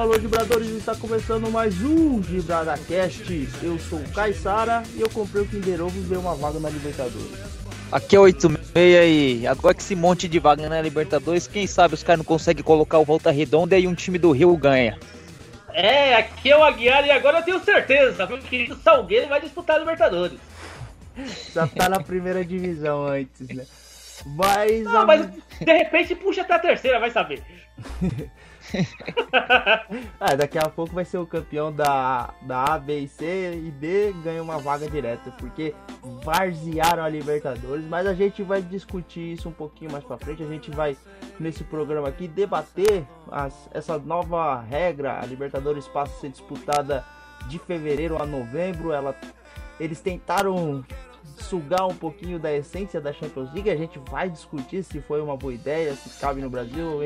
alô, Vibradores! Está começando mais um VibradaCast. Eu sou o Caissara e eu comprei o Kinder Ovo e veio uma vaga na Libertadores. Aqui é 86 e agora que esse monte de vaga na Libertadores, quem sabe os caras não conseguem colocar o Volta Redonda e um time do Rio ganha. É, aqui é o Aguiar e agora eu tenho certeza que o Salgueiro vai disputar a Libertadores. Já tá na primeira divisão antes, né? Mas, Não, a- mas de repente puxa até a terceira, vai saber. Ah, daqui a pouco vai ser o campeão da, da A, B e C e D ganha uma vaga direta, porque varzearam a Libertadores, mas a gente vai discutir isso um pouquinho mais pra frente, a gente vai nesse programa aqui debater as- essa nova regra, a Libertadores passa a ser disputada de fevereiro a novembro, ela, eles tentaram sugar um pouquinho da essência da Champions League, a gente vai discutir se foi uma boa ideia, se cabe no Brasil,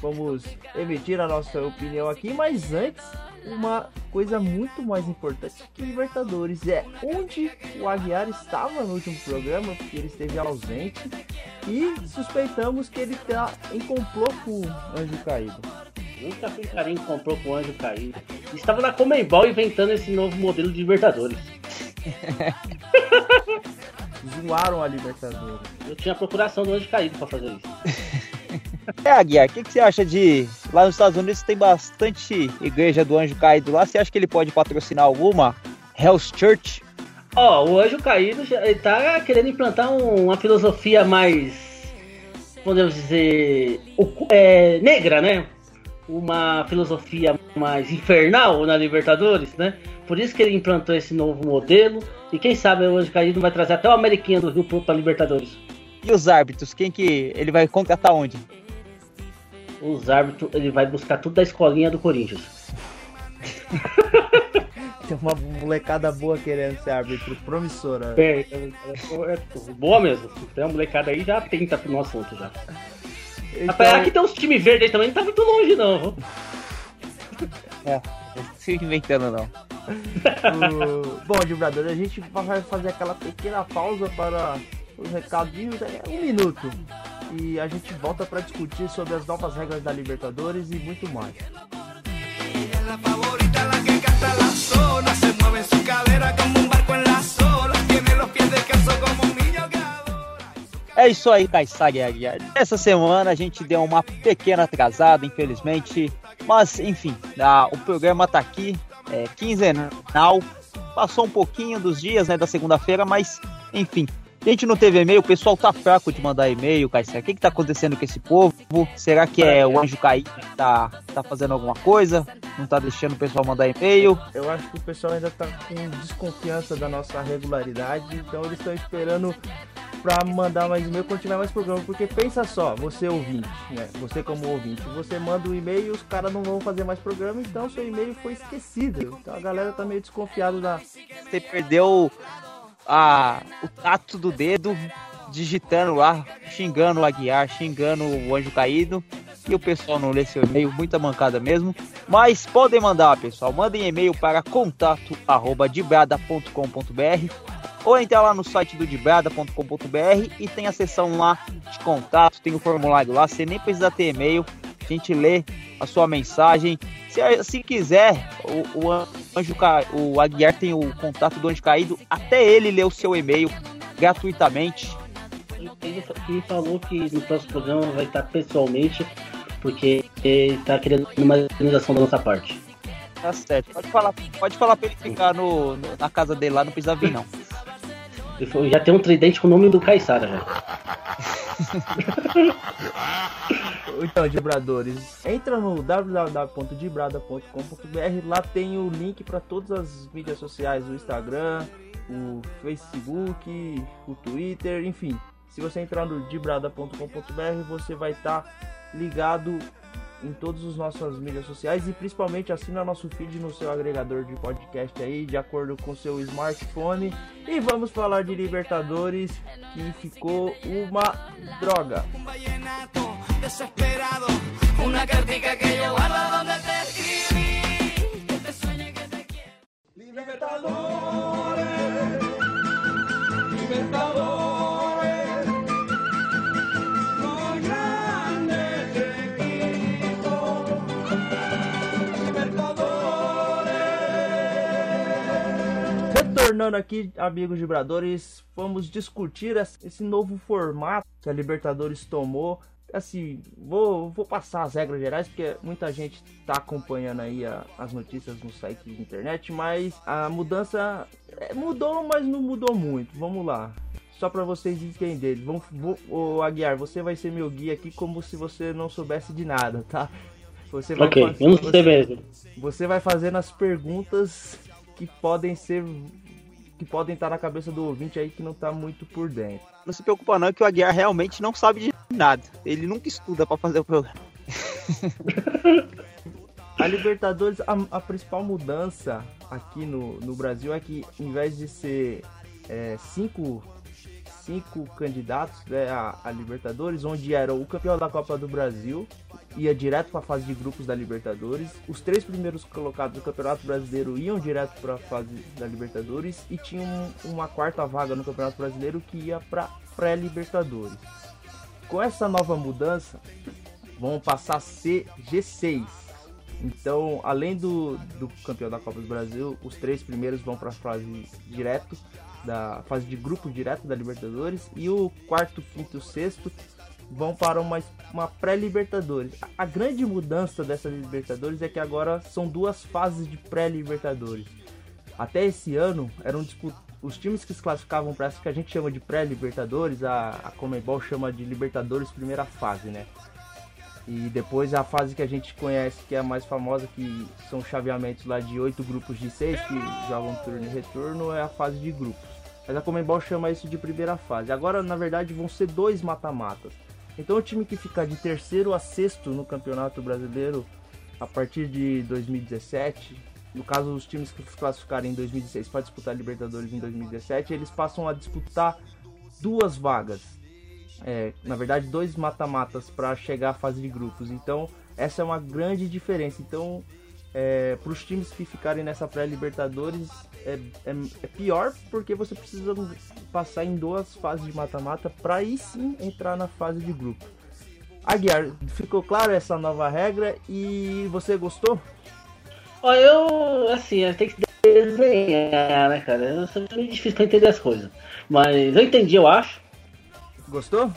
vamos emitir a nossa opinião aqui, mas antes, uma coisa muito mais importante que Libertadores é onde o Aguiar estava no último programa, porque ele esteve ausente, e suspeitamos que ele está em complô com o Anjo Caído. Nunca carinho que comprou com o anjo caído. Estava na Comembol inventando esse novo modelo de Libertadores. Zoaram a Libertadores. Eu tinha a procuração do anjo caído pra fazer isso. É, Aguiar, o que, que você acha de. Lá nos Estados Unidos tem bastante igreja do anjo caído lá. Você acha que ele pode patrocinar alguma? Hell's Church? Ó, o anjo caído já- ele tá querendo implantar um- uma filosofia mais, podemos dizer, é, negra, né? Uma filosofia mais infernal na Libertadores, né? Por isso que ele implantou esse novo modelo. E quem sabe o anjo caído vai trazer até o Ameriquinha do Rio pra Libertadores. E os árbitros? Quem que. Ele vai contratar onde? Os árbitros, ele vai buscar tudo da escolinha do Corinthians. Tem uma molecada boa querendo ser árbitro, promissora. É, é, é, boa mesmo. Tem uma molecada aí já tenta no assunto já. Rapaz, Então, aqui tem uns time verde aí também, não tá muito longe não. É, não se inventando não. o- bom, Vibrador, a gente vai fazer aquela pequena pausa para os recadinhos, é um minuto. E a gente volta para discutir sobre as novas regras da Libertadores e muito mais. É isso aí, e Aguiar. Essa semana a gente deu uma pequena atrasada, infelizmente. Mas, enfim, ah, o programa tá aqui, é quinzenal. Passou um pouquinho dos dias né, da segunda-feira, mas, enfim. A gente não teve e-mail, o pessoal tá fraco de mandar e-mail, Kaysag. O que, que tá acontecendo com esse povo? Será que é o anjo caído que tá, tá fazendo alguma coisa? Não tá deixando o pessoal mandar e-mail? Eu acho que o pessoal ainda tá com desconfiança da nossa regularidade, então eles estão esperando pra mandar mais e-mail tiver mais programa, porque pensa só, você ouvinte, né? Você como ouvinte, você manda um e-mail e os caras não vão fazer mais programa, então seu e-mail foi esquecido. Então a galera tá meio desconfiada da. Você perdeu a, o tato do dedo digitando lá, xingando o Aguiar, xingando o Anjo Caído. E o pessoal não lê seu e-mail, muita mancada mesmo. Mas podem mandar, pessoal. Mandem e-mail para contato@dibrada.com.br ou entrar lá no site do dibrada.com.br e tem a seção lá de contato, tem o formulário lá. Você nem precisa ter e-mail, a gente lê a sua mensagem. Se, se quiser, o, o Anjo Ca... o Aguiar tem o contato do Anjo Caído, até ele lê o seu e-mail gratuitamente. Ele, ele falou que no próximo programa vai estar pessoalmente, porque ele tá querendo uma organização da nossa parte. Tá certo. Pode falar, pode falar pra ele ficar no, no- na casa dele lá, não precisa vir não. Falou, já tem um tridente com o nome do Caissara já. Então, Dibradores, entra no www.dibrada.com.br, lá tem o link para todas as mídias sociais, o Instagram, o Facebook, o Twitter, enfim. Se você entrar no dibrada.com.br, você vai estar ligado em todas as nossas mídias sociais e principalmente assina nosso feed no seu agregador de podcast aí, de acordo com seu smartphone. E vamos falar de Libertadores, que ficou uma droga. Un vallenato retornando aqui, amigos vibradores, vamos discutir esse novo formato que a Libertadores tomou. Assim, vou, vou passar as regras gerais, porque muita gente está acompanhando aí a- as notícias no site de internet, mas a mudança é, mudou, mas não mudou muito. Vamos lá. Só para vocês entenderem. Vamos, vou, ô, Aguiar, você vai ser meu guia aqui como se você não soubesse de nada, tá? Você vai Ok, fazer- não você- você vai fazendo as perguntas que podem ser. Que podem estar na cabeça do ouvinte aí que não tá muito por dentro. Não se preocupa não que o Aguiar realmente não sabe de nada. Ele nunca estuda pra fazer o programa. A Libertadores, a, a principal mudança aqui no, no Brasil é que em vez de ser é, cinco, cinco candidatos né, a, a Libertadores, onde era o campeão da Copa do Brasil, ia direto para a fase de grupos da Libertadores, os três primeiros colocados do Campeonato Brasileiro iam direto para a fase da Libertadores e tinha um- uma quarta vaga no Campeonato Brasileiro que ia para pré-Libertadores. Com essa nova mudança, vão passar a ser G6. Então, além do, do campeão da Copa do Brasil, os três primeiros vão para a fase direto da fase de grupo direto da Libertadores e o quarto, quinto sexto vão para uma, uma pré-Libertadores. A, a grande mudança dessa Libertadores é que agora são duas fases de pré-Libertadores. Até esse ano eram dispu- os times que se classificavam para essa que a gente chama de pré-Libertadores, a, a Comebol chama de Libertadores primeira fase, né? E depois a fase que a gente conhece, que é a mais famosa, que são chaveamentos lá de oito grupos de seis que jogam turno e retorno, é a fase de grupos. Mas a Comembol chama isso de primeira fase. Agora, na verdade, vão ser dois mata-matas. Então o time que ficar de terceiro a sexto no Campeonato Brasileiro a partir de 2017, no caso os times que se classificarem em 2016 para disputar a Libertadores em 2017, eles passam a disputar duas vagas é, na verdade, dois mata-matas para chegar à fase de grupos. Então, essa é uma grande diferença. Então, para os times que ficarem nessa pré-Libertadores, é, é- é pior porque você precisa passar em duas fases de mata-mata para aí sim entrar na fase de grupo. Aguiar, ficou claro essa nova regra e você gostou? Ó, eu, assim, eu tenho que desenhar, né, cara? Eu sou meio difícil pra entender as coisas. Mas eu entendi, eu acho. Gostou?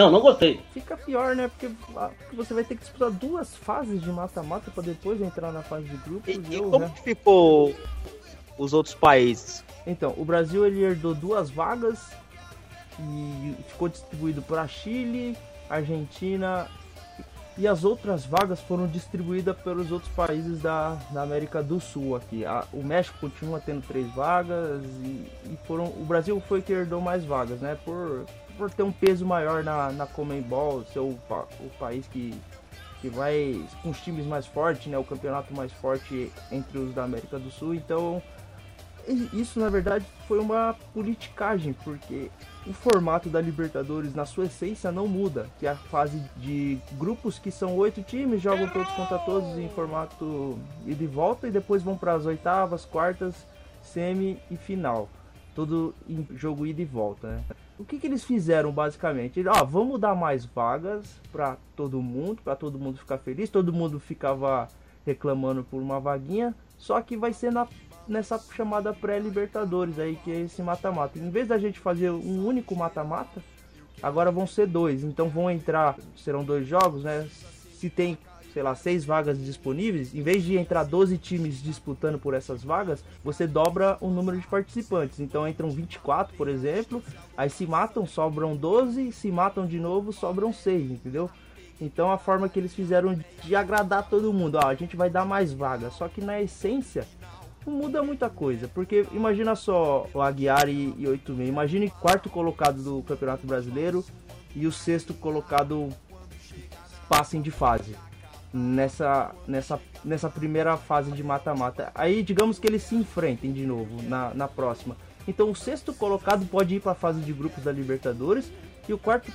Não, não gostei. Fica pior, né? Porque ah, você vai ter que disputar duas fases de mata-mata para depois entrar na fase de grupos. E, e eu, como né? que ficou os outros países? Então, o Brasil ele herdou duas vagas e ficou distribuído para Chile, Argentina e as outras vagas foram distribuídas pelos outros países da, da América do Sul aqui. A- o México continua tendo três vagas e, e foram o Brasil foi que herdou mais vagas, né? Por, por ter um peso maior na, na Comembol, ser o, o país que que vai com os times mais fortes, né? O campeonato mais forte entre os da América do Sul. Então, isso na verdade foi uma politicagem, porque o formato da Libertadores na sua essência não muda, que é a fase de grupos que são oito times, jogam todos contra todos em formato ida e volta e depois vão para as oitavas, quartas, semi e final. Tudo em jogo ida e volta, né? O que, que eles fizeram basicamente? Ó, vamos dar mais vagas para todo mundo, para todo mundo ficar feliz. Todo mundo ficava reclamando por uma vaguinha, só que vai ser na nessa chamada pré-Libertadores aí, que é esse mata-mata. Em vez da gente fazer um único mata-mata, agora vão ser dois. Então vão entrar, serão dois jogos, né? Se tem, sei lá, seis vagas disponíveis, em vez de entrar 12 times disputando por essas vagas, você dobra o número de participantes. Então entram 24, por exemplo, aí se matam, sobram 12, se matam de novo, sobram 6, entendeu? Então a forma que eles fizeram de agradar todo mundo, ó, a gente vai dar mais vagas, só que na essência não muda muita coisa, porque imagina só o Aguiar e, e 86, imagine quarto colocado do Campeonato Brasileiro e o sexto colocado passem de fase nessa, nessa, nessa primeira fase de mata-mata. Aí digamos que eles se enfrentem de novo na, na próxima. Então o sexto colocado pode ir para a fase de grupos da Libertadores e o quarto,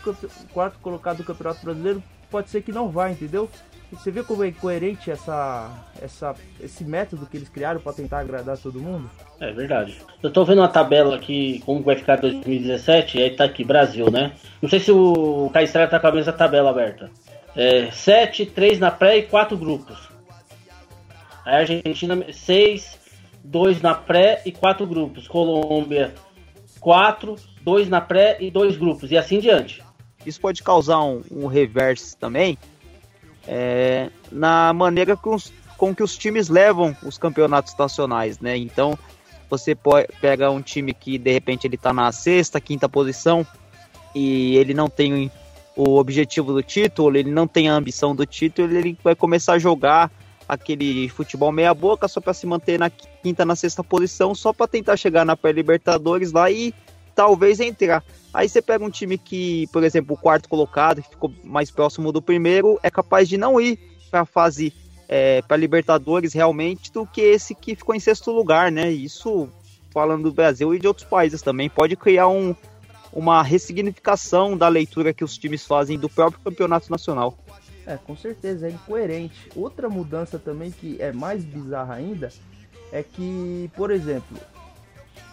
quarto colocado do Campeonato Brasileiro pode ser que não vá, entendeu? Você vê como é coerente essa, essa, esse método que eles criaram para tentar agradar todo mundo? É verdade. Eu tô vendo uma tabela aqui, como vai ficar 2017, e aí tá aqui, Brasil, né? Não sei se o Caestrada tá com a mesma tabela aberta. É, 7, 3 na pré e 4 grupos. A Argentina 6, dois na pré e quatro grupos. Colômbia, quatro, dois na pré e dois grupos, e assim diante. Isso pode causar um, um reverso também é, na maneira com, com que os times levam os campeonatos nacionais, né? Então, você pode, pega um time que de repente ele tá na sexta, quinta posição e ele não tem o objetivo do título, ele não tem a ambição do título, ele vai começar a jogar aquele futebol meia boca só para se manter na quinta, na sexta posição, só para tentar chegar na pré-libertadores lá e talvez entrar. Aí você pega um time que, por exemplo, o quarto colocado, que ficou mais próximo do primeiro, é capaz de não ir para a fase é, para Libertadores realmente do que esse que ficou em sexto lugar, né? Isso falando do Brasil e de outros países também pode criar um, uma ressignificação da leitura que os times fazem do próprio campeonato nacional. É, com certeza, é incoerente. Outra mudança também que é mais bizarra ainda é que, por exemplo,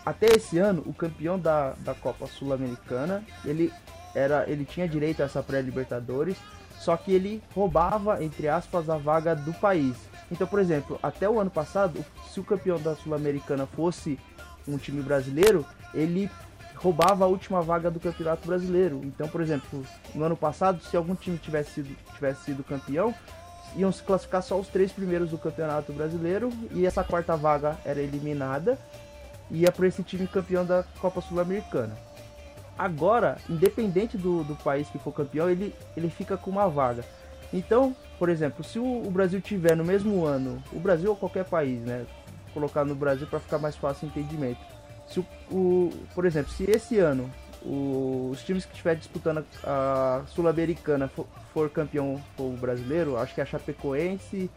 até esse ano, o campeão da, da Copa Sul-Americana, ele era ele tinha direito a essa pré-libertadores, só que ele roubava, entre aspas, a vaga do país. Então, por exemplo, até o ano passado, se o campeão da Sul-Americana fosse um time brasileiro, ele roubava a última vaga do Campeonato Brasileiro. Então, por exemplo, no ano passado, se algum time tivesse sido, tivesse sido campeão, iam se classificar só os três primeiros do Campeonato Brasileiro e essa quarta vaga era eliminada e ia para esse time campeão da Copa Sul-Americana. Agora, independente do, do país que for campeão, ele, ele fica com uma vaga. Então, por exemplo, se o, o Brasil tiver no mesmo ano, o Brasil ou qualquer país, né? Colocar no Brasil para ficar mais fácil o entendimento se o, o, por exemplo, se esse ano o, os times que estiver disputando a, Sul-Americana for, for, campeão o brasileiro, acho que é a Chapecoense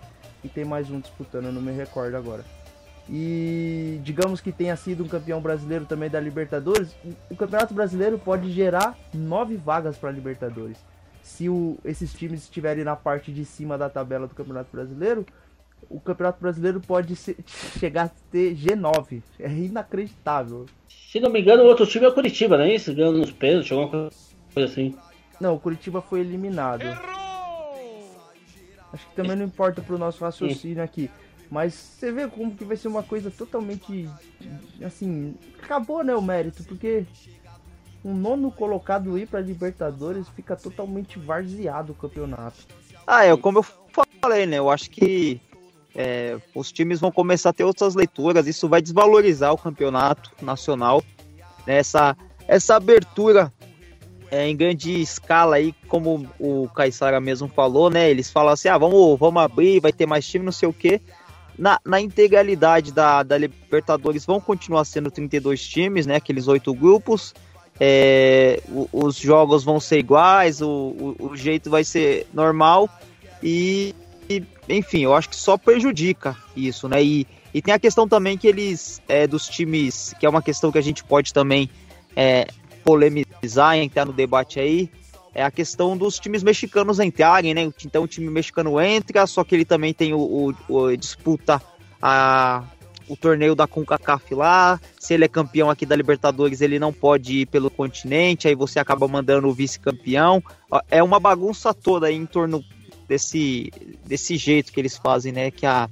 e tem mais um disputando, eu não me recordo agora. E digamos que tenha sido um campeão brasileiro também da Libertadores, o Campeonato Brasileiro pode gerar nove vagas para a Libertadores. Se o, esses times estiverem na parte de cima da tabela do Campeonato Brasileiro, o Campeonato Brasileiro pode ser, chegar a ter G9. É inacreditável. Se não me engano, o outro time é o Curitiba, não é isso? Ganhando nos pesos, alguma coisa assim. Não, o Curitiba foi eliminado. Acho que também não importa pro nosso raciocínio aqui. Mas você vê como que vai ser uma coisa totalmente. Assim. Acabou, né? O mérito, porque um nono colocado ir pra Libertadores fica totalmente varzeado o campeonato. Ah, é como eu falei, né? Eu acho que é, os times vão começar a ter outras leituras, isso vai desvalorizar o campeonato nacional. Né? Essa, essa abertura é, em grande escala aí, como o Caissara mesmo falou, né? Eles falam assim, ah, vamos, vamos abrir, vai ter mais time, não sei o quê. Na, na integralidade da, da Libertadores vão continuar sendo 32 times, né? Aqueles oito grupos. É, os jogos vão ser iguais, o, o, o jeito vai ser normal. E e, enfim, eu acho que só prejudica isso, né? E, e tem a questão também que eles, é, dos times, que é uma questão que a gente pode também é, polemizar, entrar no debate aí, é a questão dos times mexicanos entrarem, né? Então o time mexicano entra, só que ele também tem o, o, o disputa a, o torneio da CONCACAF lá. Se ele é campeão aqui da Libertadores, ele não pode ir pelo continente, aí você acaba mandando o vice-campeão. É uma bagunça toda aí em torno desse, desse jeito que eles fazem, né? Que, a,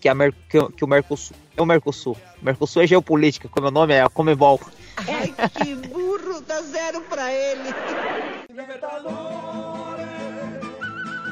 que, a Mer, que, que o Mercosul. É o Mercosul. O Mercosul é geopolítica, como é o nome é a Comebol. Ai, que burro, dá zero pra ele.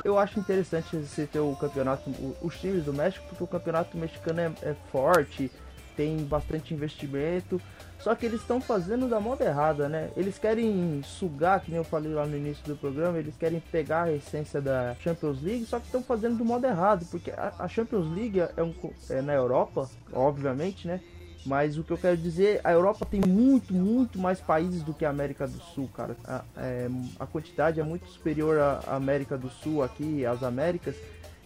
Eu acho interessante você ter o campeonato, os times do México, porque o campeonato mexicano é, é forte, tem bastante investimento. Só que eles estão fazendo da moda errada, né? Eles querem sugar, que nem eu falei lá no início do programa, eles querem pegar a essência da Champions League, só que estão fazendo do modo errado, porque a, Champions League é, um, é na Europa, obviamente, né? Mas o que eu quero dizer, a Europa tem muito, muito mais países do que a América do Sul, cara. A, é, a quantidade é muito superior à América do Sul aqui, às Américas.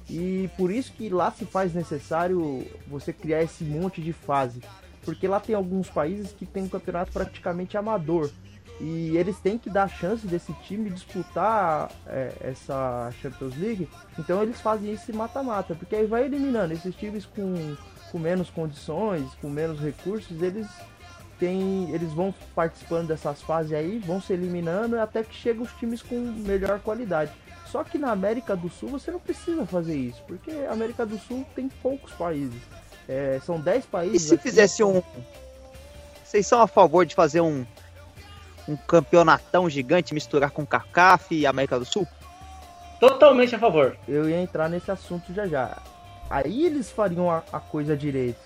E por isso que lá se faz necessário você criar esse monte de fase. Porque lá tem alguns países que tem um campeonato praticamente amador. E eles têm que dar chance desse time disputar é, essa Champions League. Então eles fazem esse mata-mata. Porque aí vai eliminando esses times com, com menos condições, com menos recursos, eles tem, eles vão participando dessas fases aí, vão se eliminando até que chegam os times com melhor qualidade. Só que na América do Sul você não precisa fazer isso, porque a América do Sul tem poucos países. É, são 10 E países. se aqui. fizesse um. Vocês são a favor de fazer um, um campeonatão gigante, misturar com CACAF e América do Sul? Totalmente a favor. Eu ia entrar nesse assunto já já. Aí eles fariam a, a coisa direito.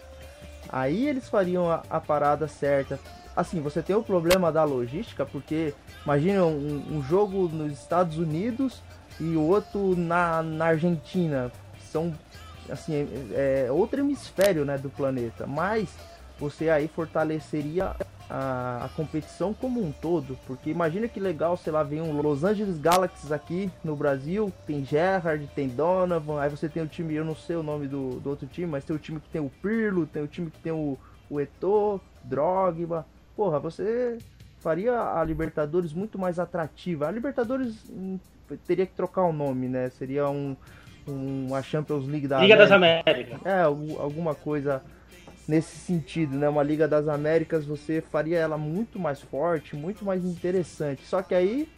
Aí eles fariam a, a parada certa. Assim, você tem o problema da logística, porque imagina um, um jogo nos Estados Unidos e o outro na, na Argentina. São, assim, é, é outro hemisfério né, do planeta. Mas você aí fortaleceria a, a competição como um todo. Porque imagina que legal, sei lá, vem um Los Angeles Galaxy aqui no Brasil, tem Gerrard, tem Donovan, aí você tem o time, eu não sei o nome do, do outro time, mas tem o time que tem o Pirlo, tem o time que tem o, o Drogba. Porra, você faria a Libertadores muito mais atrativa. A Libertadores hum, teria que trocar o nome, né? Seria um, um a Champions League da Liga das América. Américas. É, algu- alguma coisa nesse sentido, né? Uma Liga das Américas, você faria ela muito mais forte, muito mais interessante. Só que aí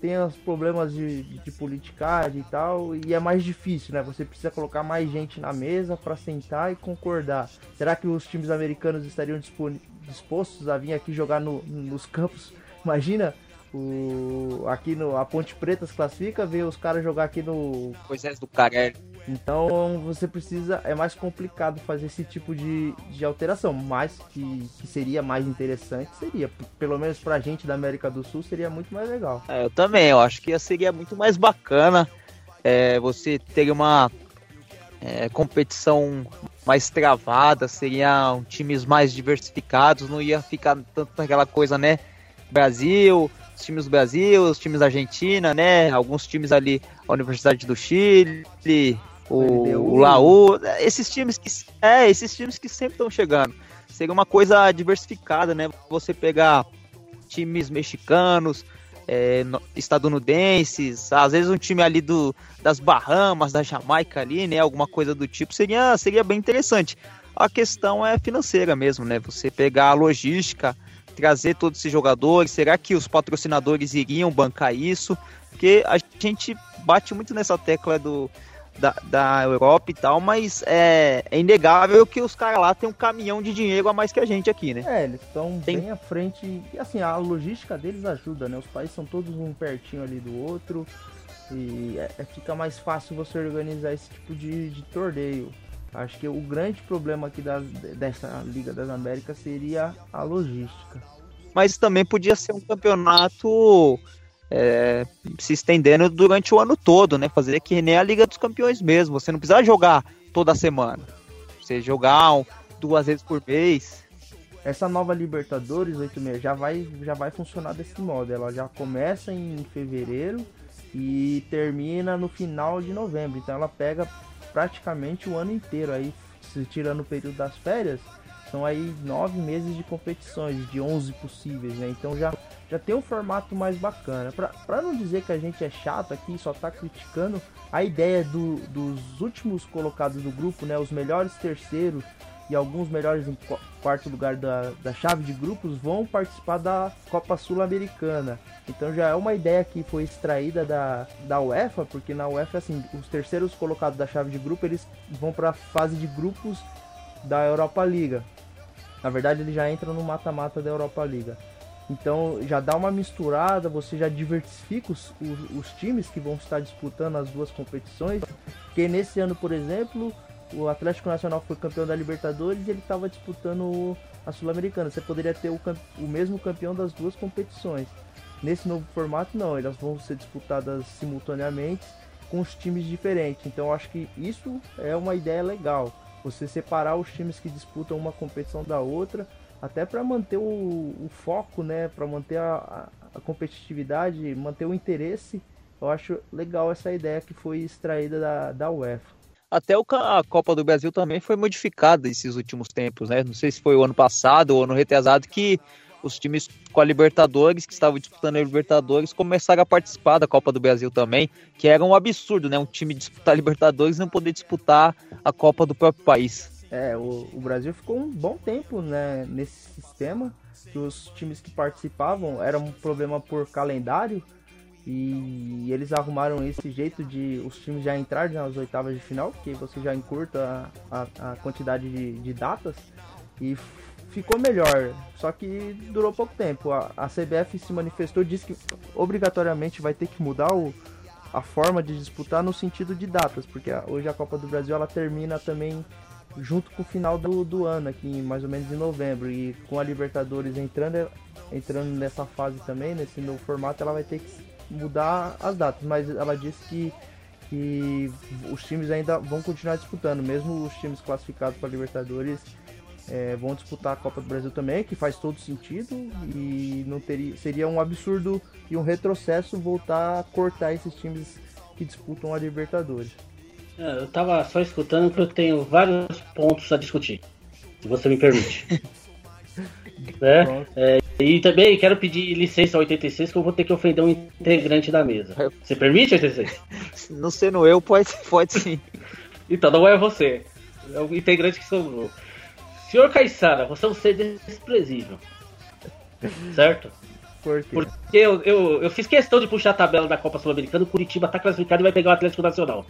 tem os problemas de, de politicagem e tal, e é mais difícil, né? Você precisa colocar mais gente na mesa para sentar e concordar. Será que os times americanos estariam dispostos a vir aqui jogar no- nos campos? Imagina o aqui no a Ponte Preta se classifica, ver os caras jogar aqui no Moisés do Carelli. então você precisa. É mais complicado fazer esse tipo de, de alteração. Mas que, que seria mais interessante, seria. Pelo menos pra gente da América do Sul seria muito mais legal. É, eu também, eu acho que seria muito mais bacana é, você ter uma é, competição mais travada, seriam times mais diversificados, não ia ficar tanto aquela coisa, né? Brasil, os times do Brasil, os times da Argentina, né? Alguns times ali, a Universidade do Chile, o, o Laú, esses times que é, esses times que sempre estão chegando. Seria uma coisa diversificada, né? Você pegar times mexicanos, é, estadunidenses, às vezes um time ali do, das Bahamas, da Jamaica ali, né? Alguma coisa do tipo, seria, seria bem interessante. A questão é financeira mesmo, né? Você pegar a logística, trazer todos esses jogadores, será que os patrocinadores iriam bancar isso? Porque a gente bate muito nessa tecla do, da, da Europa e tal, mas é, é inegável que os caras lá têm um caminhão de dinheiro a mais que a gente aqui, né? É, eles estão Tem- bem à frente. E assim, a logística deles ajuda, né? Os países são todos um pertinho ali do outro. E é- é- fica mais fácil você organizar esse tipo de, de torneio. Acho que o grande problema aqui das- dessa Liga das Américas seria a logística. mas também podia ser um campeonato é, se estendendo durante o ano todo, né? Fazer que nem a Liga dos Campeões mesmo. Você não precisa jogar toda semana. Você jogar duas vezes por mês. Essa nova Libertadores 86 já vai, já vai funcionar desse modo. Ela já começa em fevereiro e termina no final de novembro. Então ela pega praticamente o ano inteiro. Aí, se tirando o período das férias, são aí nove meses de competições, de 11 possíveis, né? Então já, já tem um formato mais bacana. Pra não dizer que a gente é chato aqui, só tá criticando, a ideia do- dos últimos colocados do grupo, né? Os melhores terceiros e alguns melhores em qu- quarto lugar da, da chave de grupos vão participar da Copa Sul-Americana. Então já é uma ideia que foi extraída da, da UEFA, porque na UEFA, assim, os terceiros colocados da chave de grupo, eles vão para a fase de grupos da Europa Liga. Na verdade, eles já entram no mata-mata da Europa Liga. Então já dá uma misturada, você já diversifica os, os, os times que vão estar disputando as duas competições. Porque nesse ano, por exemplo, o Atlético Nacional foi campeão da Libertadores e ele estava disputando a Sul-Americana. Você poderia ter o, o mesmo campeão das duas competições. Nesse novo formato, não, elas vão ser disputadas simultaneamente com os times diferentes. Então, acho que isso é uma ideia legal. Você separar os times que disputam uma competição da outra, até para manter o, o foco, né? Para manter a, a- a competitividade, manter o interesse. Eu acho legal essa ideia que foi extraída da, da UEFA. Até a Copa do Brasil também foi modificada esses últimos tempos, né? Não sei se foi o ano passado ou ano retrasado que os times com a Libertadores, que estavam disputando a Libertadores, começaram a participar da Copa do Brasil também, que era um absurdo, né? Um time disputar a Libertadores e não poder disputar a Copa do próprio país. É, o, o Brasil ficou um bom tempo né, nesse sistema, que os times que participavam era um problema por calendário, E eles arrumaram esse jeito de os times já entrarem nas oitavas de final, porque você já encurta a, a, a quantidade de, de datas e ficou melhor. Só que durou pouco tempo. A, a CBF se manifestou, disse que obrigatoriamente vai ter que mudar o, a forma de disputar no sentido de datas, porque hoje a Copa do Brasil ela termina também junto com o final do, do ano, aqui mais ou menos em novembro, e com a Libertadores entrando, entrando nessa fase também, nesse novo formato, ela vai ter que mudar as datas, mas ela disse que, que os times ainda vão continuar disputando, mesmo os times classificados para Libertadores é, vão disputar a Copa do Brasil também, que faz todo sentido e não teria, seria um absurdo e um retrocesso voltar a cortar esses times que disputam a Libertadores. É, Eu tava só escutando porque eu tenho vários pontos a discutir, se você me permite. né? Pronto. E também quero pedir licença ao 86 que eu vou ter que ofender um integrante da mesa. Você permite, 86? Não sendo eu, pode, pode sim. Então não é você. É o integrante que sobrou. Senhor Caissara, você é um ser desprezível. Certo? Porque Porque eu, eu, eu fiz questão de puxar a tabela da Copa Sul-Americana, o Curitiba tá classificado e vai pegar o Atlético Nacional.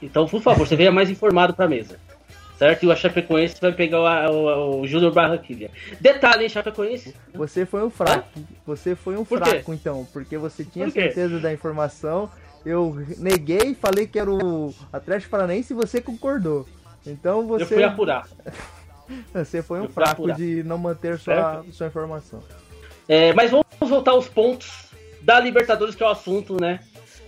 Então, por favor, você venha mais informado pra mesa. Certo? E o Chapecoense vai pegar o, o, o Júnior Barranquilha. Detalhe, hein, Chapecoense? você foi um fraco. Você foi um Por quê? fraco, então, porque você tinha Por certeza da informação. Eu neguei, falei que era o Atlético Paranaense e você concordou. Então você, Eu fui apurar. você foi um fraco apurar. de não manter sua, sua informação. É, mas vamos voltar aos pontos da Libertadores, que é o assunto, né?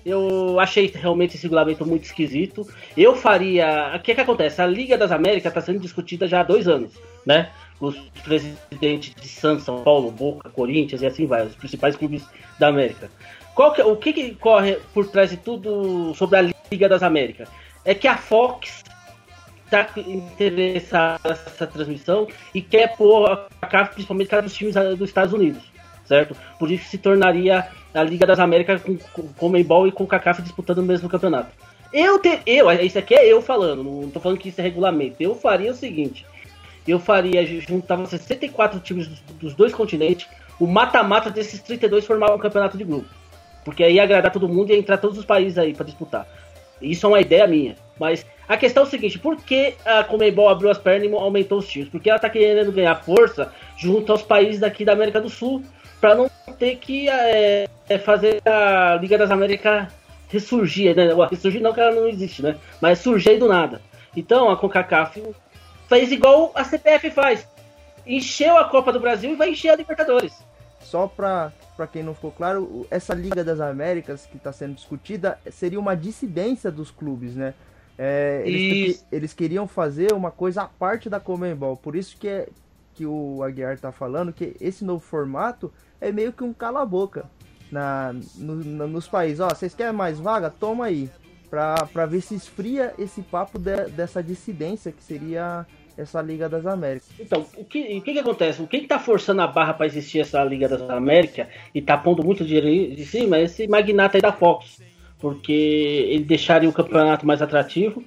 Eu achei realmente esse regulamento muito esquisito. Eu faria. O que, que acontece? A Liga das Américas está sendo discutida já há dois anos, né? Os presidentes de Santos, São Paulo, Boca, Corinthians e assim vai, os principais clubes da América. Que- o que, que corre por trás de tudo sobre a Liga das Américas? É que a Fox está interessada nessa transmissão e quer pôr a CAF principalmente cada dos times dos Estados Unidos, certo? Por isso se tornaria a Liga das Américas com, com Comembol e com o CACAF disputando o mesmo campeonato. Eu, te, eu, isso aqui é eu falando, não tô falando que isso é regulamento. Eu faria o seguinte: eu faria, juntava 64 times dos, dos dois continentes, o mata-mata desses 32 formava um campeonato de grupo. Porque aí ia agradar todo mundo e entrar todos os países aí para disputar. Isso é uma ideia minha. Mas a questão é o seguinte: por que a Comebol abriu as pernas e aumentou os times? Porque ela tá querendo ganhar força junto aos países daqui da América do Sul para não ter que é, fazer a Liga das Américas ressurgir, né? Ressurgir não que ela não existe, né? Mas surgir do nada. Então a CONCACAF fez igual a CPF faz. Encheu a Copa do Brasil e vai encher a Libertadores. Só pra, pra quem não ficou claro, essa Liga das Américas que está sendo discutida seria uma dissidência dos clubes, né? É, eles, eles queriam fazer uma coisa à parte da Comembol. Por isso que, é, que o Aguiar tá falando que esse novo formato é meio que um cala-boca na, no- na- nos países. Ó, vocês querem mais vaga? Toma aí. Pra, pra ver se esfria esse papo de- dessa dissidência que seria essa Liga das Américas. Então, o que, o que que acontece? O que que tá forçando a barra para existir essa Liga das Américas e tá pondo muito dinheiro de cima é esse magnata aí da Fox. Porque ele deixaria o campeonato mais atrativo,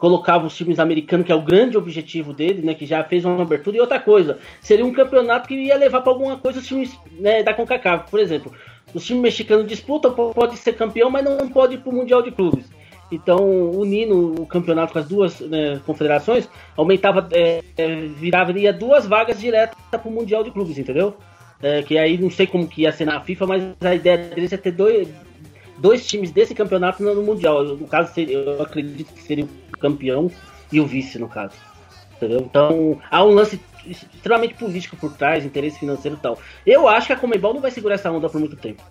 colocava os times americanos, que é o grande objetivo dele, né? Que já fez uma abertura. E outra coisa, seria um campeonato que ia levar para alguma coisa os times né, da CONCACAF. Por exemplo, os times mexicanos disputam, po- pode ser campeão, mas não pode ir pro Mundial de Clubes. Então, unindo o campeonato com as duas né, confederações, aumentava, é, é, viraria duas vagas diretas para o Mundial de Clubes, entendeu? É, que aí não sei como que ia ser na FIFA, mas a ideia deles é ter dois, dois times desse campeonato no, Mundial. No caso, eu acredito que seria o campeão e o vice, no caso. Entendeu? Então, há um lance extremamente político por trás, interesse financeiro e tal. Eu acho que a Comebol não vai segurar essa onda por muito tempo.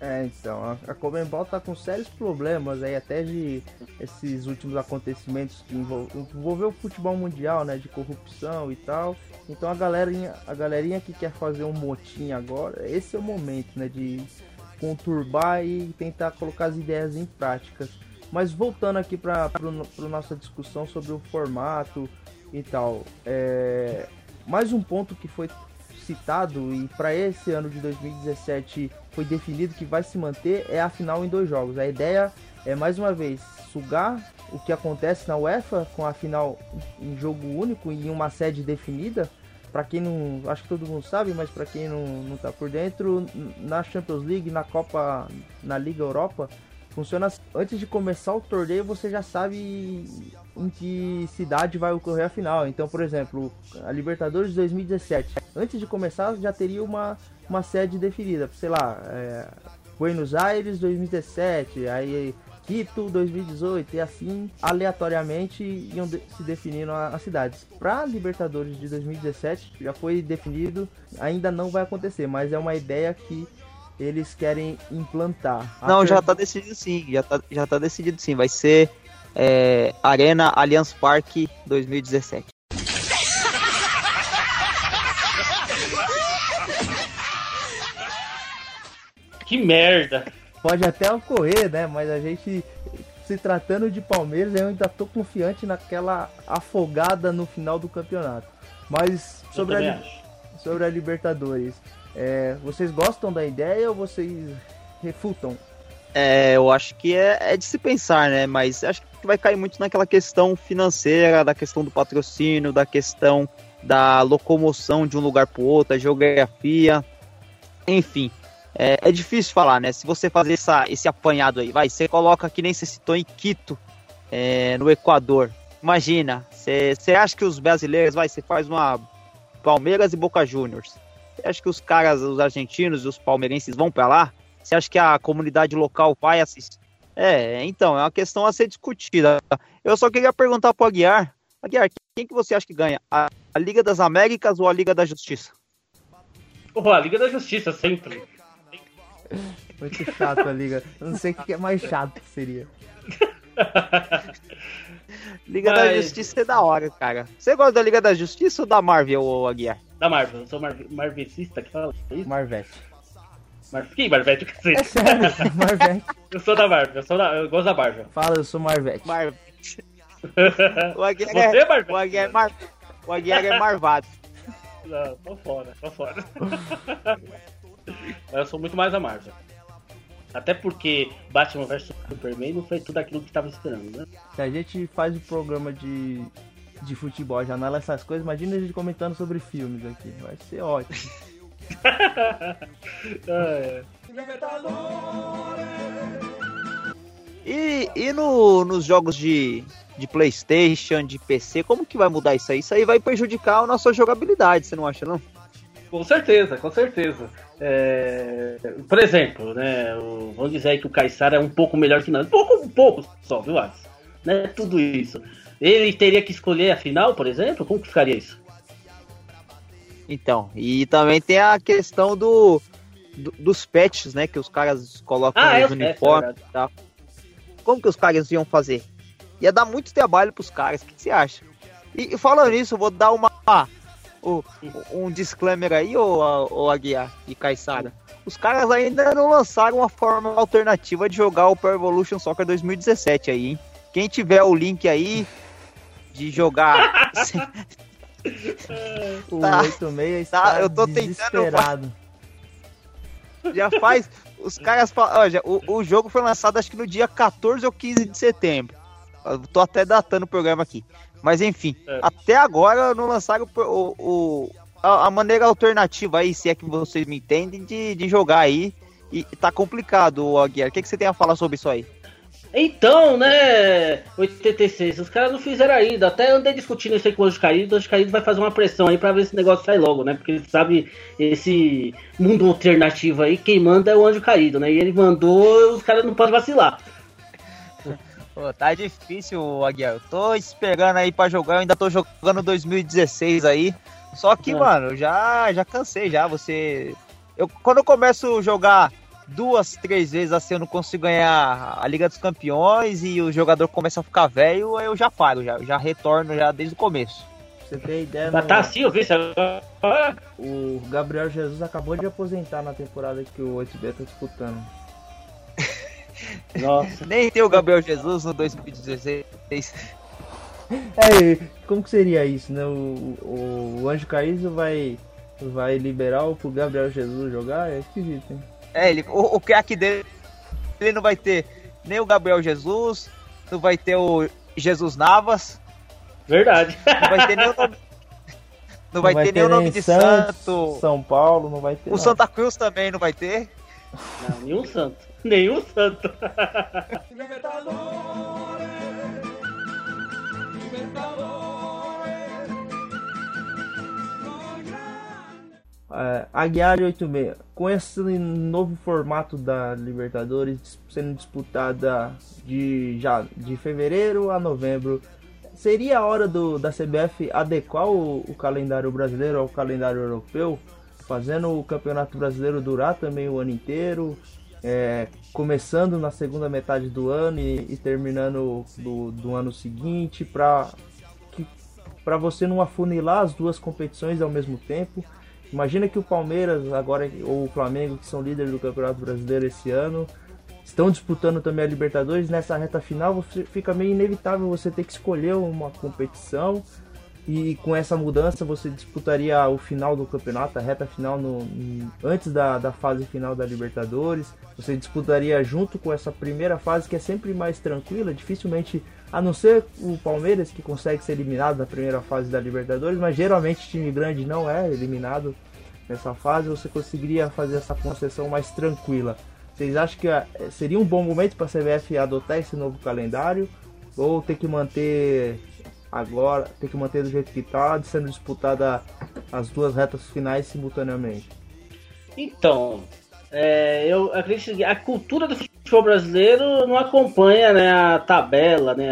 É, então, a, a Comembol tá com sérios problemas aí, até de esses últimos acontecimentos que envol, envolveu o futebol mundial, né, de corrupção e tal. Então a galerinha, a galerinha que quer fazer um motim agora, esse é o momento, né, de conturbar e tentar colocar as ideias em práticas. Mas voltando aqui para a nossa discussão sobre o formato e tal, é, mais um ponto que foi citado e para esse ano de 2017 foi definido que vai se manter é a final em dois jogos. A ideia é mais uma vez sugar o que acontece na UEFA com a final em jogo único e em uma sede definida para quem não, acho que todo mundo sabe, mas para quem não, não tá por dentro, na Champions League, na Copa, na Liga Europa, funciona assim. antes de começar o torneio, você já sabe em que cidade vai ocorrer a final. Então, por exemplo, a Libertadores de 2017, antes de começar já teria uma uma sede definida, sei lá, é, Buenos Aires 2017, aí Quito 2018 e assim aleatoriamente iam de- se definindo as cidades. Para Libertadores de 2017 já foi definido, ainda não vai acontecer, mas é uma ideia que eles querem implantar. A Não, já tá decidido sim, já tá, já tá decidido sim. Vai ser é, Arena Allianz Parque 2017. Que merda. Pode até ocorrer, né? Mas a gente se tratando de Palmeiras, eu ainda tô confiante naquela afogada no final do campeonato. Mas sobre a, sobre a Libertadores, é, vocês gostam da ideia ou vocês refutam? É, eu acho que é, é de se pensar, né? Mas acho que vai cair muito naquela questão financeira, da questão do patrocínio, da questão da locomoção de um lugar para outro, a geografia, enfim. É, é difícil falar, né? Se você fazer essa, esse apanhado aí, vai, você coloca que nem você citou em Quito, é, no Equador. Imagina, você você acha que os brasileiros, vai, você faz uma Palmeiras e Boca Juniors. Você acha que os caras, os argentinos e os palmeirenses vão para lá? Você acha que a comunidade local vai assistir? É, então, é uma questão a ser discutida. Eu só queria perguntar pro Aguiar, Aguiar, quem que você acha que ganha? A, a Liga das Américas ou a Liga da Justiça? Porra, a Liga da Justiça, sempre. Muito chato a liga. Eu não sei o que é mais chato que seria. Liga da Mas- Justiça é da hora, cara. Você gosta da Liga da Justiça ou da Marvel, ô Aguiar? Da Marvel, eu sou Marve- Marvecista que fala isso? Marvete. Mar... Que Marvete, quer dizer? É sério, Marvete. Eu sou da Marvel, eu, sou da... eu gosto da Marvel. Fala, eu sou Marvete. Marvel. O Aguiar Você é, é Marvete? o Aguiar é, mar... o Aguiar é marvado. Não, tô fora, tô fora. Mas eu sou muito mais da Marvel. Até porque Batman vs Superman não foi tudo aquilo que tava esperando, né? Se a gente faz o programa de, de futebol, já anala essas coisas, imagina a gente comentando sobre filmes aqui. Vai ser ótimo. É. E, e no, nos jogos de, de Playstation, de PC, como que vai mudar isso aí? Isso aí vai prejudicar a nossa jogabilidade, você não acha não? Com certeza, com certeza. É, Por exemplo, né? o- Vamos dizer que o Caissara é um pouco melhor que nós. Um pouco, um pouco só, viu, Alex? Não é tudo isso. Ele teria que escolher a final, por exemplo? Como que ficaria isso? Então, e também tem a questão do, do- dos patches, né? Que os caras colocam Ah, é, nos é, uniformes é e tal. Como que os caras iam fazer? Ia dar muito trabalho pros caras, o que você acha? E, e falando nisso, eu vou dar uma o- um disclaimer aí, ô, ô Aguiar e Caissara. Os caras ainda não lançaram uma forma alternativa de jogar o Pro Evolution Soccer 2017 aí, hein? Quem tiver o link aí de jogar O Tá. 86 está Tá, eu tô tentando-. Já faz. Os caras falam. Olha, o, o jogo foi lançado acho que no dia 14 ou 15 de setembro. Eu tô até datando o programa aqui. Mas enfim, É. até agora não lançaram o, o- a, a maneira alternativa aí, se é que vocês me entendem, de, de jogar aí. E tá complicado, Aguiar. O que, que você tem a falar sobre isso aí? Então, né, 86, os caras não fizeram ainda. Até andei discutindo isso aí com o Anjo Caído. O Anjo Caído vai fazer uma pressão aí pra ver se esse negócio sai logo, né? Porque ele sabe esse mundo alternativo aí, quem manda é o Anjo Caído, né? E ele mandou, os caras não podem vacilar. Pô, tá difícil, Aguiar. Eu tô esperando aí pra jogar. Eu ainda tô jogando 2016 aí. Só que, É. mano, eu já, já cansei já. Você. Eu, quando eu começo a jogar duas, três vezes assim, eu não consigo ganhar a Liga dos Campeões e o jogador começa a ficar velho, aí eu já paro, já, já retorno já desde o começo. Pra você ter ideia, Mas tá assim, eu vi isso agora. o Gabriel Jesus acabou de aposentar na temporada que o 8B tá disputando. Nossa. Nem tem o Gabriel Jesus no 2016. É, como que seria isso, né? O, o, o Anjo Caído vai, vai liberar o pro Gabriel Jesus jogar? É esquisito, hein? É, ele, o, o craque dele ele não vai ter nem o Gabriel Jesus, não vai ter o Jesus Navas, Verdade. não vai ter nem o nome, Não vai, ter, nem o nome de Santos, santo. São Paulo, não vai ter. O nada. Santa Cruz também não vai ter. Não, nenhum santo. Nenhum santo. É, Aguiar 86. Com esse novo formato da Libertadores sendo disputada de, já, de fevereiro a novembro, seria a hora do, da CBF adequar o, o calendário brasileiro ao calendário europeu, fazendo o Campeonato Brasileiro durar também o ano inteiro, é, começando na segunda metade do ano e, e terminando do, do ano seguinte, para você não afunilar as duas competições ao mesmo tempo. Imagina que o Palmeiras agora ou o Flamengo, que são líderes do Campeonato Brasileiro esse ano, estão disputando também a Libertadores. Nessa reta final, fica meio inevitável você ter que escolher uma competição. E com essa mudança, você disputaria o final do campeonato, a reta final no, antes da, da fase final da Libertadores. Você disputaria junto com essa primeira fase, que é sempre mais tranquila. Dificilmente, a não ser o Palmeiras, que consegue ser eliminado na primeira fase da Libertadores, mas geralmente time grande não é eliminado nessa fase. Você conseguiria fazer essa concessão mais tranquila. Vocês acham que ah, seria um bom momento para a CBF adotar esse novo calendário? Ou ter que manter agora, ter que manter do jeito que está, sendo disputada as duas retas finais simultaneamente? Então, é, eu acredito que a cultura do futebol brasileiro não acompanha né, a tabela né,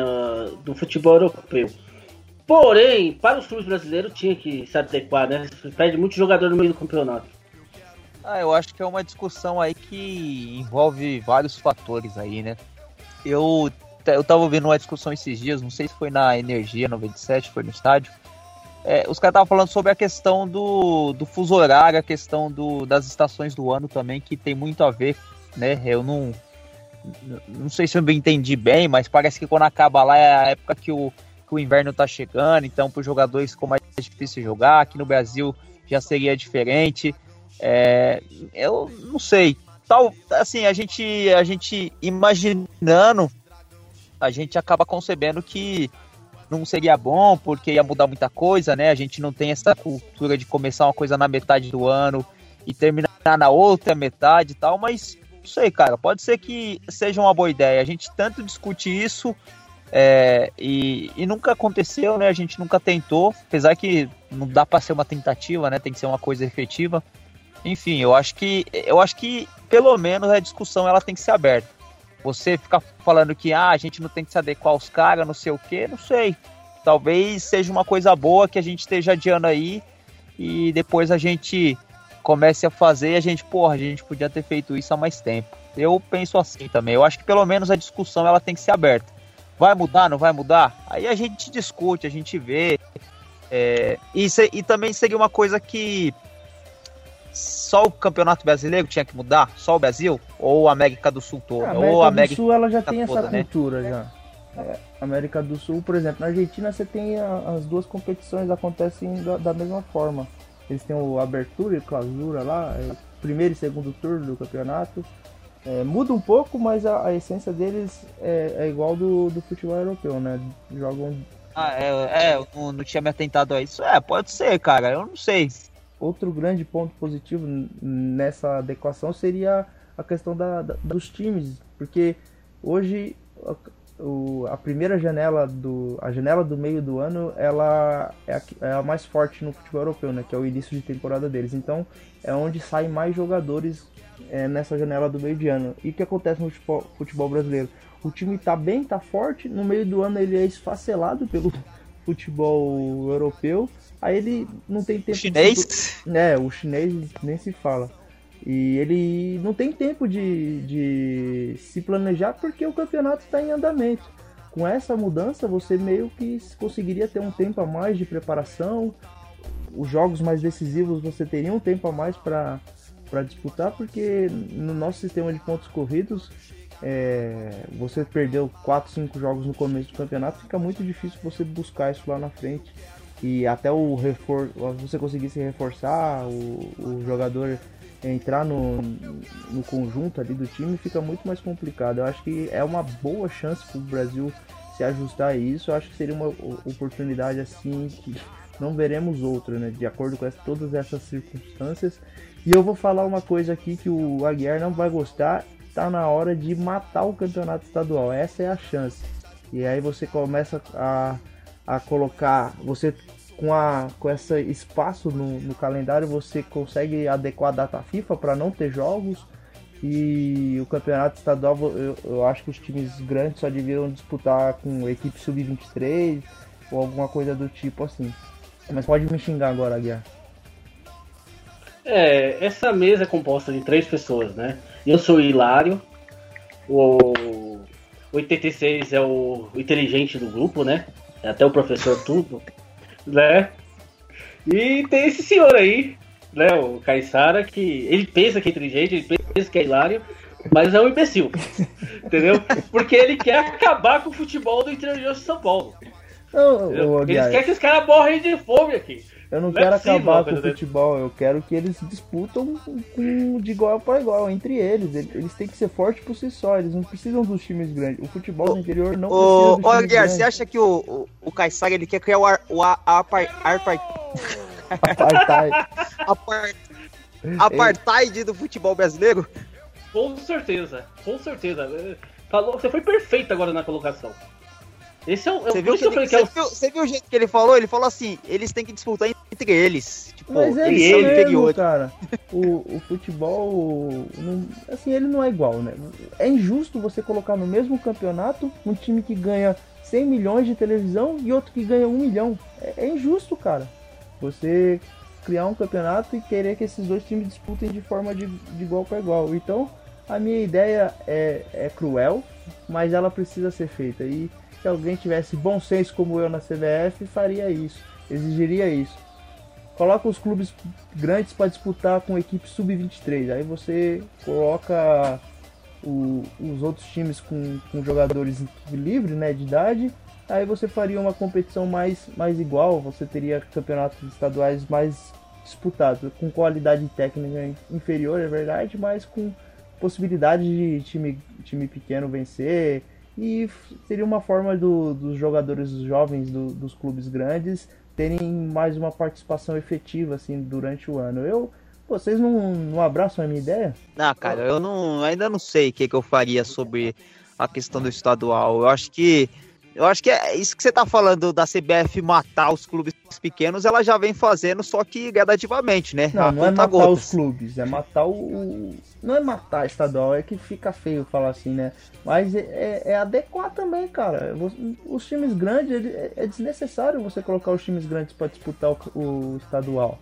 do futebol europeu. Porém, para os clubes brasileiros tinha que se adequar, né? Perde muito jogador no meio do campeonato. Ah, eu acho que é uma discussão aí que envolve vários fatores aí, né? Eu, eu tava ouvindo uma discussão esses dias, não sei se foi na Energia 97, foi no estádio. É, os caras estavam falando sobre a questão do, do fuso horário, a questão do, das estações do ano também, que tem muito a ver, né? Eu não, não sei se eu entendi bem, mas parece que quando acaba lá é a época que o, que o inverno tá chegando, então para os jogadores ficou mais difícil jogar. Aqui no Brasil já seria diferente. É, eu não sei. Tal, assim, a gente, a gente imaginando, a gente acaba concebendo que não seria bom porque ia mudar muita coisa, né? A gente não tem essa cultura de começar uma coisa na metade do ano e terminar na outra metade e tal, mas não sei, cara, pode ser que seja uma boa ideia. A gente tanto discute isso é, e, e nunca aconteceu, né? A gente nunca tentou, apesar que não dá para ser uma tentativa, né? Tem que ser uma coisa efetiva. Enfim, eu acho que eu acho que pelo menos a discussão ela tem que ser aberta. Você ficar falando que ah, a gente não tem que se adequar aos caras, não sei o que, não sei. Talvez seja uma coisa boa que a gente esteja adiando aí e depois a gente comece a fazer e a gente, porra, a gente podia ter feito isso há mais tempo. Eu penso assim também. Eu acho que pelo menos a discussão ela tem que ser aberta. Vai mudar, não vai mudar? Aí a gente discute, a gente vê. É, e, se- e também seria uma coisa que só o Campeonato Brasileiro tinha que mudar? Só o Brasil? Ou a América do Sul toda? A América ou a do América Sul ela já tem toda, essa né? cultura já. É, América do Sul, por exemplo, na Argentina você tem a- as duas competições acontecem da, da mesma forma. Eles têm o abertura e clausura lá, é, primeiro e segundo turno do campeonato. É, muda um pouco, mas a, a essência deles é, é igual do, do futebol europeu, né? Jogam Ah, é, é, eu não, não tinha me atentado a isso. É, pode ser, cara. Eu não sei. Outro grande ponto positivo nessa adequação seria a questão da, da- dos times, porque hoje a, o- a primeira janela do a janela do meio do ano ela é a, é a mais forte no futebol europeu, né, que é o início de temporada deles. Então é onde saem mais jogadores é, nessa janela do meio de ano. E o que acontece no futebol, futebol brasileiro? O time tá bem, tá forte, no meio do ano ele é esfacelado pelo futebol europeu. Aí ele não tem tempo de- Chinês? é, o chinês nem se fala. E ele não tem tempo de, de se planejar porque o campeonato está em andamento. Com essa mudança, você meio que conseguiria ter um tempo a mais de preparação. Os jogos mais decisivos você teria um tempo a mais para disputar, porque no nosso sistema de pontos corridos, é, você perdeu 4, 5 jogos no começo do campeonato, fica muito difícil você buscar isso lá na frente e até o refor você conseguir se reforçar, o, o jogador entrar no, no conjunto ali do time fica muito mais complicado. Eu acho que é uma boa chance para o Brasil se ajustar a isso. Eu acho que seria uma oportunidade assim que não veremos outra, né? De acordo com essa- todas essas circunstâncias. E eu vou falar uma coisa aqui que o Aguiar não vai gostar. Tá na hora de matar o campeonato estadual. Essa é a chance. E aí você começa a, a colocar. Você com, a, com esse espaço no, no calendário, você consegue adequar a data FIFA para não ter jogos. E o campeonato estadual, eu, eu acho que os times grandes só deviam disputar com equipe sub-23 ou alguma coisa do tipo assim. Mas pode me xingar agora, Guiar. É, essa mesa é composta de três pessoas, né? Eu sou o Hilário, o 86 é o inteligente do grupo, né? É até o professor tudo, né? E tem esse senhor aí, né? O Caissara, que ele pensa que é inteligente, ele pensa que é hilário, mas é um imbecil, entendeu? Porque ele quer acabar com o futebol do interior de São Paulo. Eles Guiar, querem que os caras morrem de fome aqui. Eu não não é quero possível acabar com o futebol, eu quero que eles disputam com, de igual para igual entre eles. Eles têm que ser fortes por si só, eles não precisam dos times grandes. O futebol do interior não Ô, precisa ô Guilherme, você acha que o, o, o Kaysar, ele quer criar o, ar, o a- apar, apar, Apartheid. apar, apartheid do futebol brasileiro? Com certeza, com certeza. Falou, você foi perfeito agora na colocação. Esse é o. Você é viu, que que é o. viu, você viu o jeito que ele falou? Ele falou assim, eles têm que disputar entre eles. Tipo, Mas é eles são cara. O, o futebol, não- assim, ele não é igual, né? É injusto você colocar no mesmo campeonato um time que ganha 100 milhões de televisão e outro que ganha 1 milhão. É, é injusto, cara. Você criar um campeonato e querer que esses dois times disputem de forma de, de igual para igual. Então, a minha ideia é, é cruel, mas ela precisa ser feita. E se alguém tivesse bom senso como eu na CBF, faria isso, exigiria isso coloca os clubes grandes para disputar com equipe sub-23. Aí você coloca o- os outros times com, com jogadores livres, né, de idade. Aí você faria uma competição mais, mais igual. Você teria campeonatos estaduais mais disputados, com qualidade técnica inferior, é verdade, mas com possibilidade de time, time pequeno vencer. E seria uma forma do- dos jogadores jovens do- dos clubes grandes terem mais uma participação efetiva assim durante o ano. Eu, vocês não, não abraçam a minha ideia? Ah, cara, eu não, ainda não sei o que, que eu faria sobre a questão do estadual. Eu acho que. Eu acho que é isso que você tá falando da CBF matar os clubes pequenos, ela já vem fazendo, só que gradativamente, né? Não, A não é matar conta-gotas. os clubes, é matar o-. Não é matar estadual, é que fica feio falar assim, né? Mas é, é- é adequar também, cara. Os times grandes, é- é desnecessário você colocar os times grandes para disputar o, o estadual.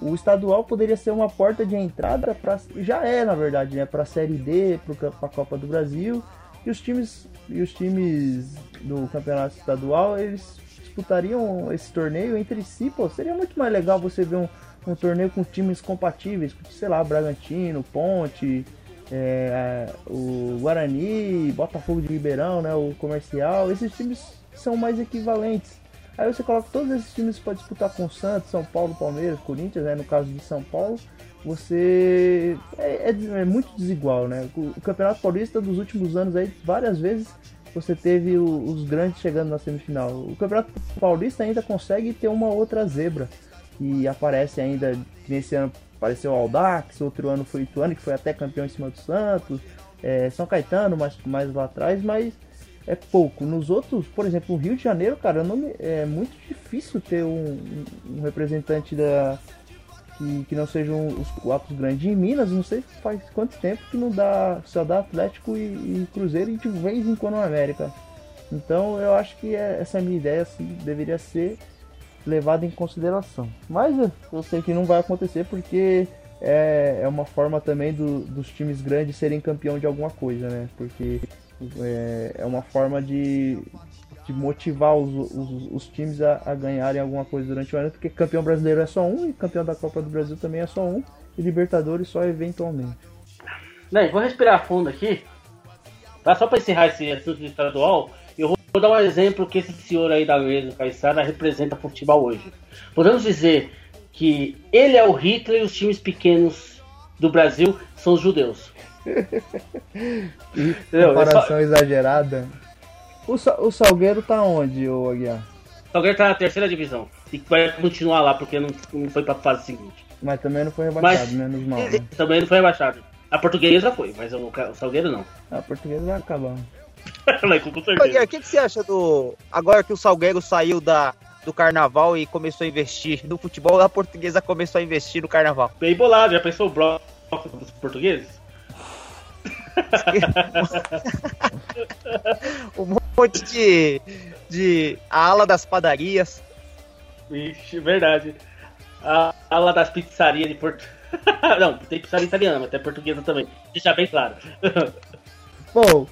O estadual poderia ser uma porta de entrada para já é na verdade, né, para série D, para a Copa do Brasil. E os times e os times do campeonato estadual, eles disputariam esse torneio entre si, pô, seria muito mais legal você ver um, um torneio com times compatíveis, sei lá, Bragantino, Ponte, é, o Guarani, Botafogo de Ribeirão, né, o Comercial, esses times são mais equivalentes. Aí você coloca todos esses times para disputar com o Santos, São Paulo, Palmeiras, Corinthians, né, no caso de São Paulo, você é, é é muito desigual, né? O, o Campeonato Paulista dos últimos anos aí várias vezes você teve o- os grandes chegando na semifinal. O Campeonato Paulista ainda consegue ter uma outra zebra que aparece ainda nesse ano apareceu o Aldax, outro ano foi o Ituano que foi até campeão em cima do Santos, é, São Caetano mais, mais lá atrás, mas é pouco. Nos outros, por exemplo, no Rio de Janeiro, cara, me- é muito difícil ter um, um- representante da que, que não sejam os quatro grandes. Em Minas, não sei faz quanto tempo que não dá só dá Atlético e, e Cruzeiro e de vez em quando o América. Então eu acho que é- essa minha ideia assim, deveria ser levada em consideração. Mas eu- eu sei que não vai acontecer porque é, é uma forma também do- dos times grandes serem campeão de alguma coisa, né? Porque é, é uma forma de, de motivar os, os, os times a, a ganharem alguma coisa durante o ano, porque campeão brasileiro é só um e campeão da Copa do Brasil também é só um e Libertadores só eventualmente. Né, vou respirar fundo aqui. Tá? Só para encerrar esse assunto estadual, eu vou, vou dar um exemplo que esse senhor aí da mesa, Caissara, representa futebol hoje. Podemos dizer que ele é o Hitler e os times pequenos do Brasil são os judeus. E comparação exagerada. O, Sa- o Salgueiro tá onde, ô Aguiar? Salgueiro tá na terceira divisão. E vai continuar lá, porque não, não foi pra fase seguinte. Mas também não foi rebaixado, Mas- menos mal. Né? Também não foi rebaixado. A portuguesa foi, mas o, o Salgueiro não. A portuguesa vai acabar. O que, que você acha do. Agora que o Salgueiro saiu da, do carnaval e começou a investir no futebol, a portuguesa começou a investir no carnaval. Bem bolado, já pensou o bloco dos portugueses? Um monte de. de a ala das padarias. Vixe, verdade. A ala das pizzarias de Porto. não, tem pizzaria italiana, mas tem portuguesa também. Deixar bem claro. Bom,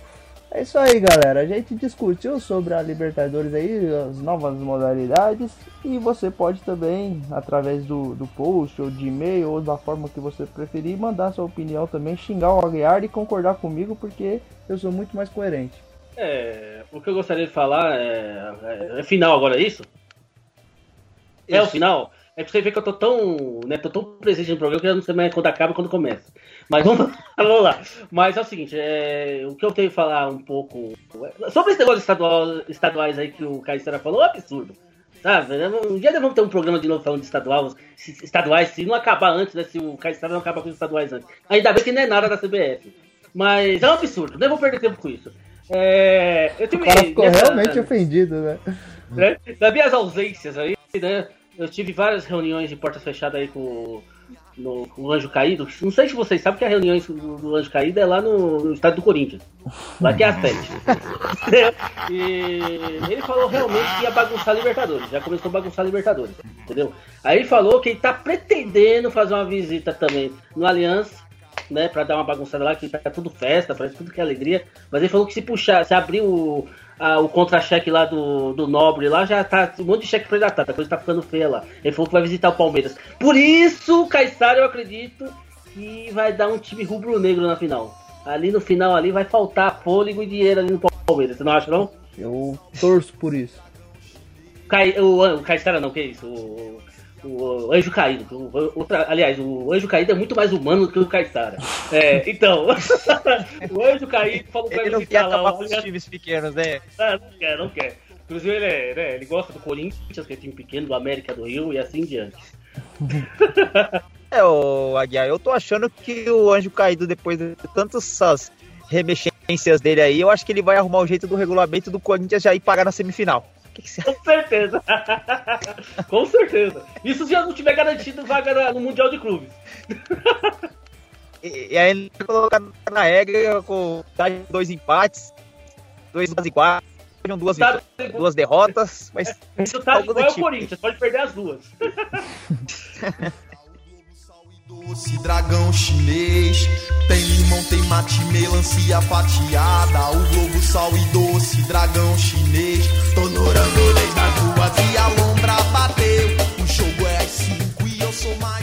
é isso aí, galera. A gente discutiu sobre a Libertadores aí, as novas modalidades. E você pode também, através do, do post, ou de e-mail, ou da forma que você preferir, mandar sua opinião também, xingar o Aguiar e concordar comigo, porque eu sou muito mais coerente. É, o que eu gostaria de falar é. É, é final agora, é isso? É o Isso. final? É pra você ver que eu tô tão. Né, tô tão presente no programa que eu já não sei mais quando acaba e quando começa. Mas vamos, vamos lá. Mas é o seguinte, é, o que eu tenho que falar um pouco. Sobre esse negócio estadual, estaduais aí que o Caissara falou, é um absurdo. Sabe? Um dia nós vamos ter um programa de novo falando de estadual, se- estaduais, se não acabar antes, né? Se o Caissara não acabar com os estaduais antes. Ainda bem que não é nada da CBF. Mas é um absurdo, nem vou perder tempo com isso. É, eu tive, O cara ficou nessa- realmente ofendido, né? né? Das minhas ausências aí, né? Eu tive várias reuniões de portas fechadas aí com, no, com o Anjo Caído. Não sei se vocês sabem que as reuniões do, do Anjo Caído é lá no, no estádio do Corinthians. Lá que é a sede. e ele falou realmente que ia bagunçar a Libertadores. Já começou a bagunçar a Libertadores. Entendeu? Aí ele falou que ele tá pretendendo fazer uma visita também no Aliança. Né, pra dar uma bagunçada lá, que tá tudo festa, parece tudo que é alegria. Mas ele falou que se puxar, se abrir o, a- o contra-cheque lá do, do Nobre lá, já tá um monte de cheque predatário, a coisa tá ficando feia lá. Ele falou que vai visitar o Palmeiras. Por isso, Caissara, eu acredito que vai dar um time rubro-negro na final. Ali no final ali vai faltar fôlego e dinheiro ali no Palmeiras, você não acha não? Eu torço por isso. Cai, o, o Caissara não, que isso? O, o Anjo Caído. O, outra- aliás, o Anjo Caído é muito mais humano do que o Caissara. É, então, o Anjo Caído falou pra Ele não quer acabar com os times pequenos, né? ah, não quer, não quer. Inclusive, ele, é, né, ele gosta do Corinthians, que é time pequeno, do América do Rio e assim em diante. É, ô Aguiar, eu tô achando que o Anjo Caído, depois de tantas remexências dele aí, eu acho que ele vai arrumar o jeito do regulamento do Corinthians já ir parar na semifinal. O que, que você? Com certeza. Com certeza. Isso se eu não tiver garantido vaga no Mundial de Clubes. E, e aí colocar na regra com dois empates, dois e quatro, duas, Tá- duas derrotas, mas Isso tá igual ao tipo. Corinthians, pode perder as duas. Doce dragão chinês, tem limão, tem mate, melancia fatiada, o globo sal e doce dragão chinês. Tô norando desde as ruas e a lombra bateu. O jogo é às cinco e eu sou mais.